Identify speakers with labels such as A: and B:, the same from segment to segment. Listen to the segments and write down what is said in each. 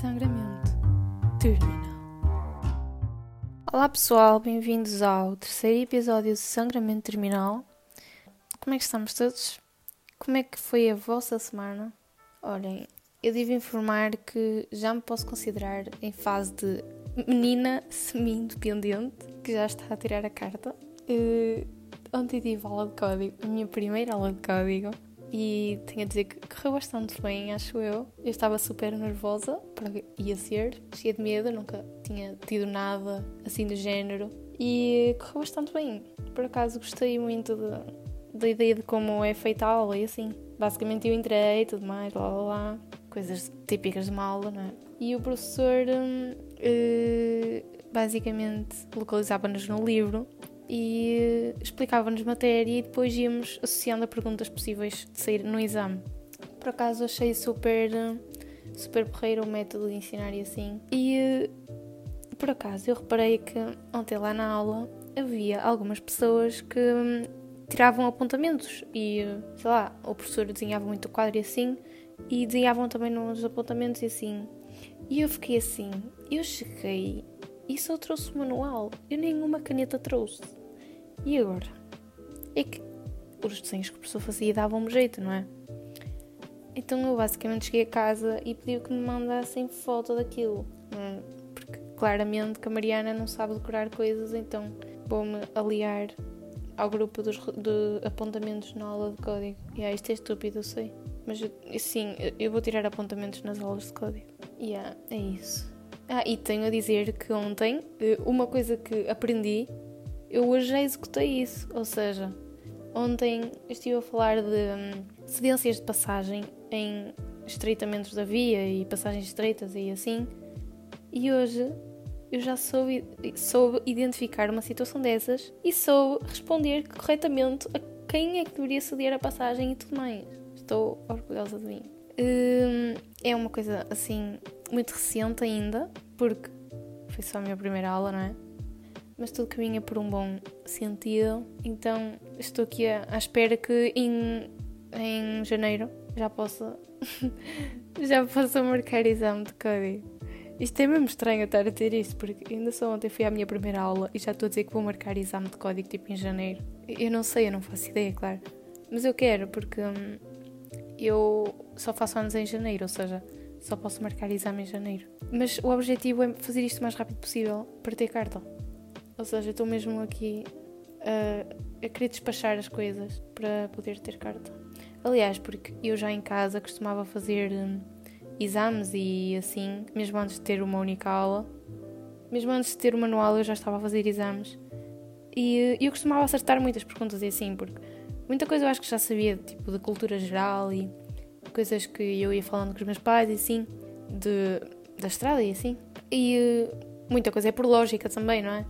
A: Sangramento Terminal. Olá pessoal, bem-vindos ao terceiro episódio de Sangramento Terminal. Como é que estamos todos? Como é que foi a vossa semana? Olhem, eu devo informar que já me posso considerar em fase de menina semi-independente, que já está a tirar a carta. Uh, ontem tive aula de código, a minha primeira aula de código e tenho a dizer que correu bastante bem, acho eu. Eu estava super nervosa para ia ser, cheia de medo, nunca tinha tido nada assim do género e correu bastante bem. Por acaso gostei muito de, da ideia de como é feita a aula e assim. Basicamente eu entrei e tudo mais, lá lá lá, coisas típicas de uma aula, não é? E o professor hum, uh, basicamente localizava-nos no livro e explicava-nos matéria e depois íamos associando a perguntas possíveis de sair no exame. Por acaso achei super, super porreiro o método de ensinar e assim. E por acaso eu reparei que ontem lá na aula havia algumas pessoas que tiravam apontamentos e, sei lá, o professor desenhava muito o quadro e assim, e desenhavam também nos apontamentos e assim. E eu fiquei assim, eu cheguei e só trouxe o manual, eu nenhuma caneta trouxe. E agora? É que os desenhos que o professor fazia davam-me jeito, não é? Então eu basicamente cheguei a casa e pedi que me mandassem foto daquilo. É? Porque claramente que a Mariana não sabe decorar coisas, então vou-me aliar ao grupo dos, de apontamentos na aula de código. E yeah, isto é estúpido, eu sei. Mas sim, eu vou tirar apontamentos nas aulas de código. E yeah, é isso. Ah, e tenho a dizer que ontem, eh, uma coisa que aprendi eu hoje já executei isso. Ou seja, ontem estive a falar de hum, cedências de passagem em estreitamentos da via e passagens estreitas e assim. E hoje eu já soube, soube identificar uma situação dessas e soube responder corretamente a quem é que deveria ceder a passagem e tudo mais. Estou orgulhosa de mim. Hum, é uma coisa assim muito recente ainda, porque foi só a minha primeira aula, não é? mas tudo caminha por um bom sentido. Então estou aqui à, espera que em, em janeiro já possa já possa marcar exame de código. Isto é mesmo estranho estar a ter isto, porque ainda só ontem fui à minha primeira aula e já estou a dizer que vou marcar exame de código tipo em janeiro. Eu não sei, eu não faço ideia, claro. Mas eu quero, porque hum, eu só faço anos em janeiro, ou seja, só posso marcar exame em janeiro. Mas o objetivo é fazer isto o mais rápido possível para ter carta. Ou seja, estou mesmo aqui a, a querer despachar as coisas para poder ter carta. Aliás, porque eu já em casa costumava fazer hum, exames e assim, mesmo antes de ter uma única aula, mesmo antes de ter o manual, eu já estava a fazer exames. E eu costumava acertar muitas perguntas e assim, porque muita coisa eu acho que já sabia, tipo, de cultura geral e coisas que eu ia falando com os meus pais e assim, de, da estrada e assim. E muita coisa é por lógica também, não é?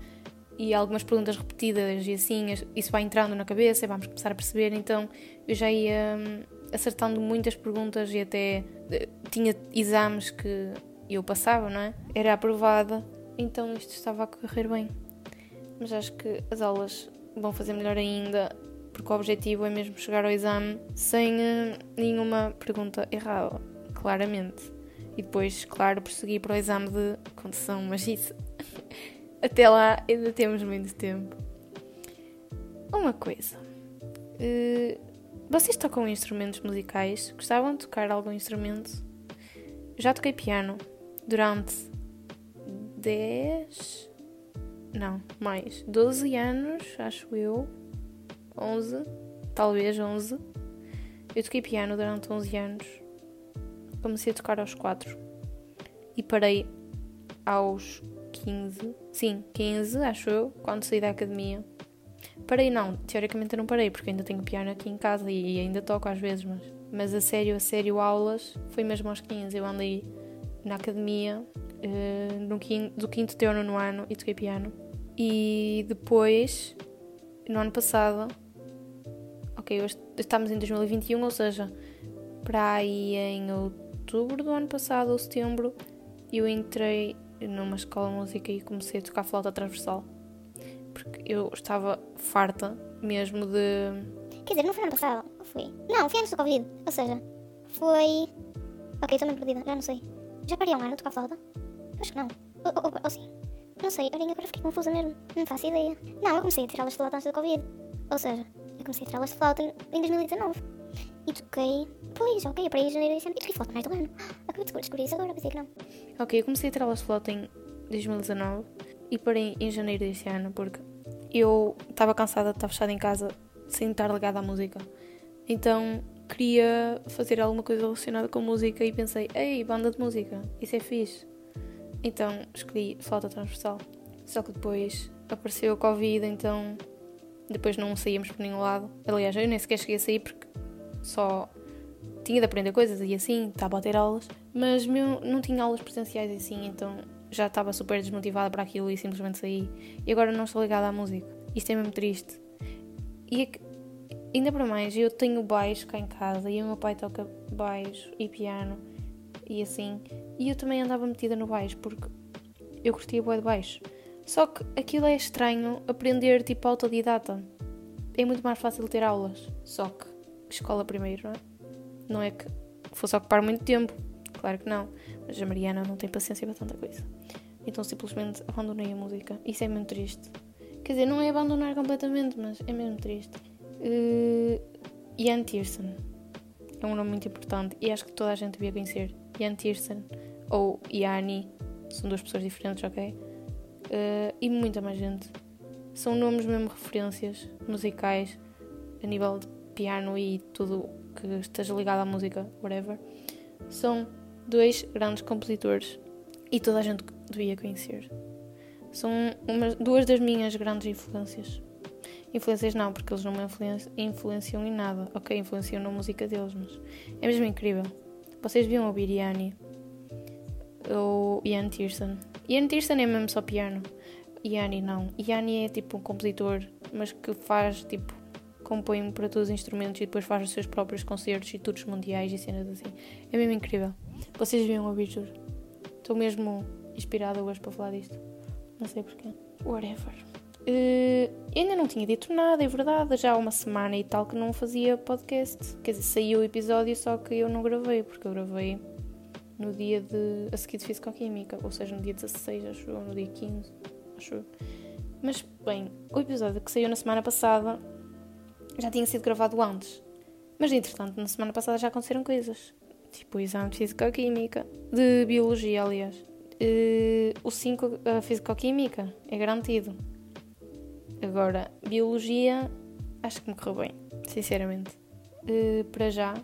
A: e algumas perguntas repetidas e assim, isso vai entrando na cabeça e vamos começar a perceber. Então eu já ia hum, acertando muitas perguntas e até eh, tinha exames que eu passava, não é? Era aprovada, então isto estava a correr bem. Mas acho que as aulas vão fazer melhor ainda, porque o objetivo é mesmo chegar ao exame sem uh, nenhuma pergunta errada, claramente. E depois, claro, prosseguir para o exame de condução, mas isso até lá ainda temos muito tempo. Uma coisa. Uh, vocês tocam instrumentos musicais? Gostavam de tocar algum instrumento? Já toquei piano durante 10. Não, mais. 12 anos, acho eu. 11. Talvez 11. Eu toquei piano durante 11 anos. Comecei a tocar aos 4. E parei aos 15, sim, 15, acho eu, quando saí da academia. Parei não, teoricamente eu não parei, porque ainda tenho piano aqui em casa e ainda toco às vezes, mas, mas a sério, a sério, aulas, foi mesmo aos 15. Eu andei na academia uh, no quinto, do quinto até no ano e toquei piano. E depois, no ano passado, ok, hoje estamos em 2021, ou seja, para aí em outubro do ano passado ou setembro, eu entrei numa escola de música e comecei a tocar flauta transversal. Porque eu estava farta mesmo de.
B: Quer dizer, não foi ano passado, foi? Não, foi antes do Covid. Ou seja, foi. Ok, estou meio perdida, já não sei. Já parei um ano a tocar flauta? Acho que não. Ou, ou, ou sim. Não sei, olhem, agora fiquei confusa mesmo. Não faço ideia. Não, eu comecei a tirar as flautas antes da Covid. Ou seja, comecei a tirar as flauta em 2019. E toquei. Pois, ok, parei em janeiro ano. E toquei flauta mais do ano. Acabei de descobrir isso agora, pensei que não.
A: Ok, eu comecei a tirar as flauta em 2019 e parei em janeiro desse ano porque eu estava cansada de estar fechada em casa sem estar ligada à música. Então queria fazer alguma coisa relacionada com música e pensei, ei, banda de música, isso é fixe. Então escolhi flauta transversal. Só que depois apareceu o Covid, então depois não saíamos por nenhum lado. Aliás, eu nem sequer cheguei a sair porque só tinha de aprender coisas e assim, estava a ter aulas, mas meu, não tinha aulas presenciais assim, então já estava super desmotivada para aquilo e simplesmente saí. E agora não estou ligada à música. Isto é mesmo triste. E é ainda para mais, eu tenho baixo cá em casa e o meu pai toca baixo e piano e assim. E eu também andava metida no baixo porque eu curtia bué de baixo. Só que aquilo é estranho aprender tipo autodidata. É muito mais fácil ter aulas. Só que escola primeiro, não é? Não é que fosse ocupar muito tempo. Claro que não. Mas a Mariana não tem paciência para tanta coisa. Então simplesmente abandonei a música. Isso é mesmo triste. Quer dizer, não é abandonar completamente, mas é mesmo triste. Uh, Ian Tiersen é um nome muito importante e acho que toda a gente devia conhecer. Ian Tiersen ou Yanni são duas pessoas diferentes, ok? Uh, e muita mais gente. São nomes mesmo referências musicais a nível de piano e tudo que esteja ligado à música, whatever. São dois grandes compositores e toda a gente devia conhecer. São duas das minhas grandes influências. Influências não, porque eles não me influenciam em nada. Ok, influenciam na música deles, mas é mesmo incrível. Vocês deviam ouvir Yanni ou Ian Tiersen. Ian Tiersen é mesmo só piano. Yanni não. Yanni é tipo um compositor, mas que faz tipo compõe para todos os instrumentos e depois faz os seus próprios concertos e tours mundiais e cenas assim. É mesmo incrível. Vocês deviam ouvir, juro. Estou mesmo inspirada hoje para falar disto. Não sei porquê. Whatever. Uh, ainda não tinha dito nada, é verdade. Já há uma semana e tal que não fazia podcast. Quer dizer, saiu o episódio, só que eu não gravei, porque eu gravei no dia de. a seguir de Físico-Química, ou seja, no dia 16, acho eu, no dia 15, acho eu. Mas, bem, o episódio que saiu na semana passada já tinha sido gravado antes. Mas, entretanto, na semana passada já aconteceram coisas. Tipo o exame de Físico-Química, de Biologia, aliás. O 5, a Físico-Química, é garantido. Agora, Biologia, acho que me correu bem, sinceramente. Para já,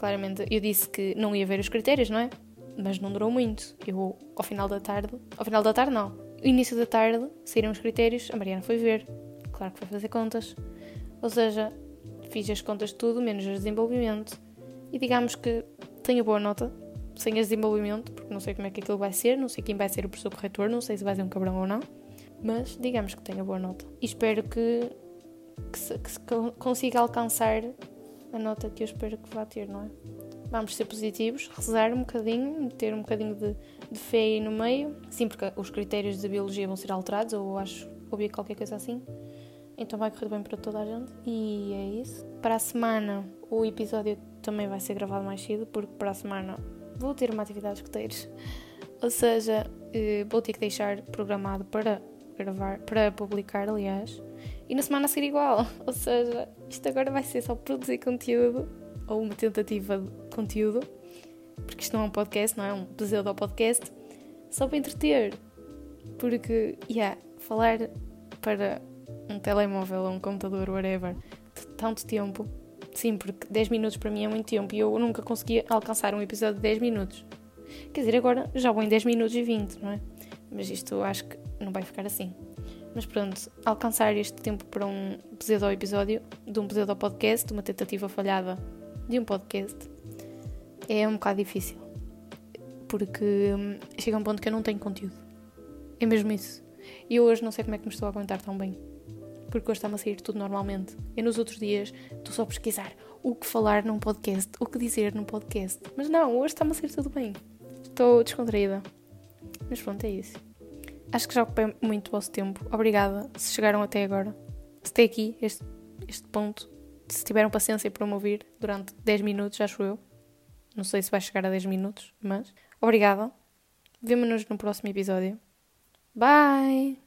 A: claramente, eu disse que não ia ver os critérios, não é? Mas não durou muito. Eu, ao final da tarde, ao final da tarde, não. No início da tarde, saíram os critérios, a Mariana foi ver. Claro que foi fazer contas. Ou seja, fiz as contas de tudo, menos as de desenvolvimento. E digamos que tenho boa nota, sem as desenvolvimento, porque não sei como é que aquilo vai ser, não sei quem vai ser o professor corretor, não sei se vai ser um cabrão ou não. Mas digamos que tenho boa nota. E espero que, que, se, que se consiga alcançar a nota que eu espero que vá ter, não é? Vamos ser positivos, rezar um bocadinho, ter um bocadinho de, de fé aí no meio. Sim, porque os critérios de biologia vão ser alterados, ou acho, ouvi qualquer coisa assim. Então vai correr bem para toda a gente. E é isso. Para a semana, o episódio também vai ser gravado mais cedo, porque para a semana vou ter uma atividade de escuteiros. Ou seja, eh, vou ter que deixar programado para gravar, para publicar, aliás. E na semana a seguir igual. Ou seja, isto agora vai ser só produzir conteúdo, ou uma tentativa de conteúdo, porque isto não é um podcast, não é um pseudo podcast, só para entreter. Porque, yeah, falar para um telemóvel ou um computador, whatever, de tanto tempo. Sim, porque 10 minutos para mim é muito tempo e eu nunca conseguia alcançar um episódio de 10 minutos. Quer dizer, agora já vou em 10 minutos e 20, não é? Mas isto acho que não vai ficar assim. Mas pronto, alcançar este tempo para um pseudo episódio, de um pseudo podcast, de uma tentativa falhada de um podcast, é um bocado difícil. Porque hum, chega um ponto que eu não tenho conteúdo. É mesmo isso. E hoje não sei como é que me estou a aguentar tão bem porque hoje está-me a sair tudo normalmente. E nos outros dias estou só a pesquisar o que falar num podcast, o que dizer num podcast. Mas não, hoje está-me a sair tudo bem. Estou descontraída. Mas pronto, é isso. Acho que já ocupei muito o vosso tempo. Obrigada se chegaram até agora. Se até aqui, este, este ponto. Se tiveram paciência para me ouvir durante 10 minutos, acho eu. Não sei se vai chegar a 10 minutos, mas Obrigada. Vemo-nos no próximo episódio. Bye!